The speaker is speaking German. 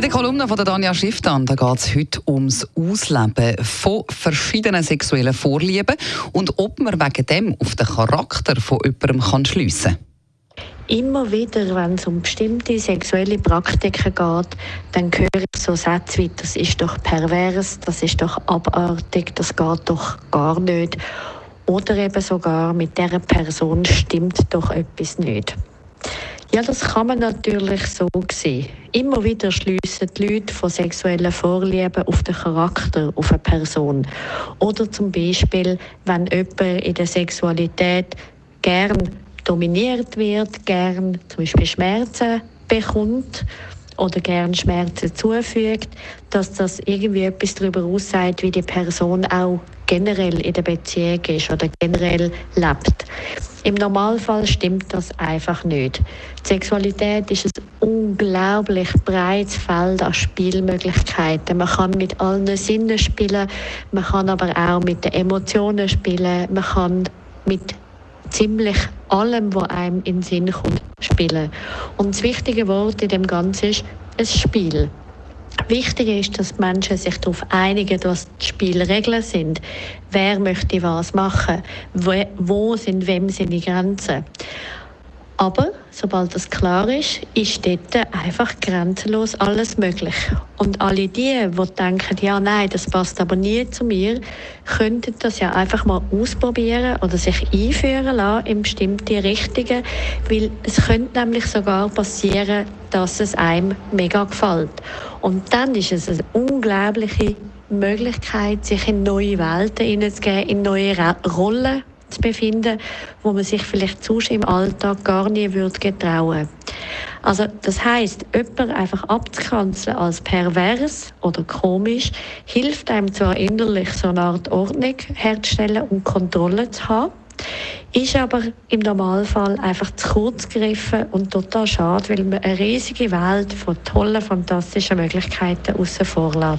In der Kolumne von Danja Schifftan geht es heute ums Ausleben von verschiedenen sexuellen Vorlieben und ob man wegen dem auf den Charakter von jemandem kann schliessen kann. Immer wieder, wenn es um bestimmte sexuelle Praktiken geht, dann höre ich so Sätze wie, das ist doch pervers, das ist doch abartig, das geht doch gar nicht. Oder eben sogar, mit dieser Person stimmt doch etwas nicht. Ja, das kann man natürlich so sehen. Immer wieder schliessen die Leute von sexuellen Vorlieben auf den Charakter, auf eine Person. Oder zum Beispiel, wenn jemand in der Sexualität gern dominiert wird, gern zum Beispiel Schmerzen bekommt oder gern Schmerzen zufügt, dass das irgendwie etwas darüber aussagt, wie die Person auch generell in der Beziehung ist oder generell lebt. Im Normalfall stimmt das einfach nicht. Die Sexualität ist ein unglaublich breites Feld an Spielmöglichkeiten. Man kann mit allen Sinnen spielen, man kann aber auch mit den Emotionen spielen, man kann mit ziemlich allem, was einem in den Sinn kommt, spielen. Und das wichtige Wort in dem Ganzen ist ein Spiel. Wichtig ist, dass die Menschen sich darauf einigen, was die Spielregeln sind. Wer möchte was machen? Wo sind wem seine Grenzen? Aber sobald das klar ist, ist dort einfach grenzenlos alles möglich. Und alle die, die denken, ja, nein, das passt aber nie zu mir, könnten das ja einfach mal ausprobieren oder sich einführen lassen in bestimmte Richtungen, weil es könnte nämlich sogar passieren, dass es einem mega gefällt. Und dann ist es eine unglaubliche Möglichkeit, sich in neue Welten hineinzugeben, in neue Rollen zu befinden, wo man sich vielleicht sonst im Alltag gar nie würde getrauen. Also das heißt, jemand einfach abzukanzeln als pervers oder komisch hilft einem zwar innerlich so eine Art Ordnung herzustellen und Kontrolle zu haben, ist aber im Normalfall einfach zu kurz gegriffen und total schade, weil man eine riesige Welt von tollen, fantastischen Möglichkeiten außen vor.